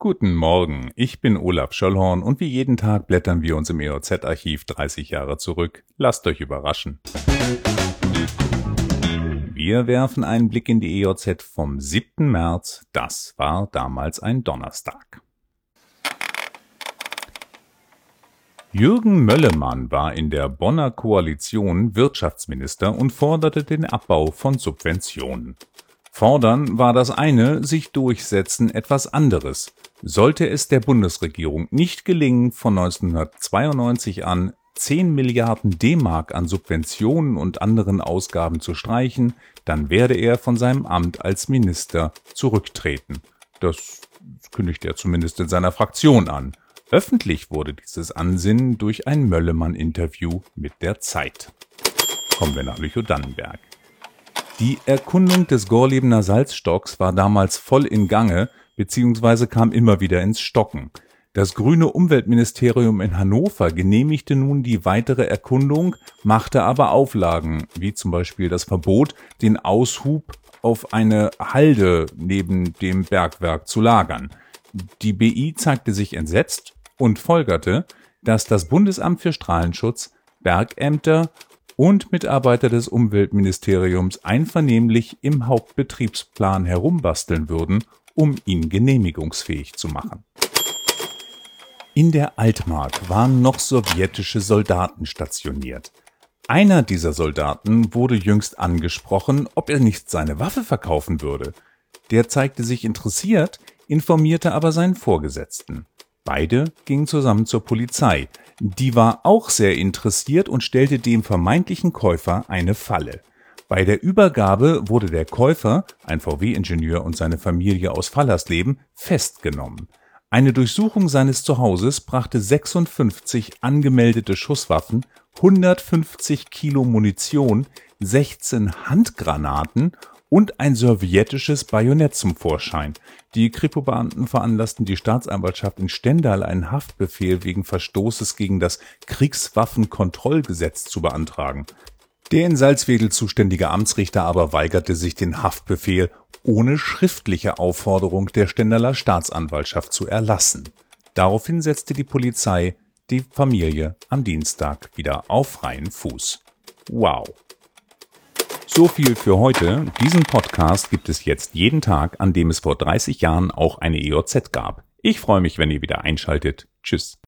Guten Morgen, ich bin Olaf Schöllhorn und wie jeden Tag blättern wir uns im EOZ-Archiv 30 Jahre zurück. Lasst euch überraschen. Wir werfen einen Blick in die EOZ vom 7. März. Das war damals ein Donnerstag. Jürgen Möllemann war in der Bonner Koalition Wirtschaftsminister und forderte den Abbau von Subventionen. Fordern war das eine, sich durchsetzen etwas anderes. Sollte es der Bundesregierung nicht gelingen, von 1992 an 10 Milliarden D-Mark an Subventionen und anderen Ausgaben zu streichen, dann werde er von seinem Amt als Minister zurücktreten. Das kündigt er zumindest in seiner Fraktion an. Öffentlich wurde dieses Ansinnen durch ein Möllemann-Interview mit der Zeit. Kommen wir nach Lüchow-Dannenberg. Die Erkundung des Gorlebener Salzstocks war damals voll in Gange, beziehungsweise kam immer wieder ins Stocken. Das grüne Umweltministerium in Hannover genehmigte nun die weitere Erkundung, machte aber Auflagen, wie zum Beispiel das Verbot, den Aushub auf eine Halde neben dem Bergwerk zu lagern. Die BI zeigte sich entsetzt und folgerte, dass das Bundesamt für Strahlenschutz, Bergämter und Mitarbeiter des Umweltministeriums einvernehmlich im Hauptbetriebsplan herumbasteln würden, um ihn genehmigungsfähig zu machen. In der Altmark waren noch sowjetische Soldaten stationiert. Einer dieser Soldaten wurde jüngst angesprochen, ob er nicht seine Waffe verkaufen würde. Der zeigte sich interessiert, informierte aber seinen Vorgesetzten. Beide gingen zusammen zur Polizei. Die war auch sehr interessiert und stellte dem vermeintlichen Käufer eine Falle. Bei der Übergabe wurde der Käufer, ein VW-Ingenieur und seine Familie aus Fallersleben, festgenommen. Eine Durchsuchung seines Zuhauses brachte 56 angemeldete Schusswaffen, 150 Kilo Munition, 16 Handgranaten und ein sowjetisches Bajonett zum Vorschein. Die Kripo-Beamten veranlassten die Staatsanwaltschaft in Stendal einen Haftbefehl wegen Verstoßes gegen das Kriegswaffenkontrollgesetz zu beantragen. Der in Salzwedel zuständige Amtsrichter aber weigerte sich den Haftbefehl ohne schriftliche Aufforderung der Stendaler Staatsanwaltschaft zu erlassen. Daraufhin setzte die Polizei die Familie am Dienstag wieder auf freien Fuß. Wow. So viel für heute. Diesen Podcast gibt es jetzt jeden Tag, an dem es vor 30 Jahren auch eine EOZ gab. Ich freue mich, wenn ihr wieder einschaltet. Tschüss.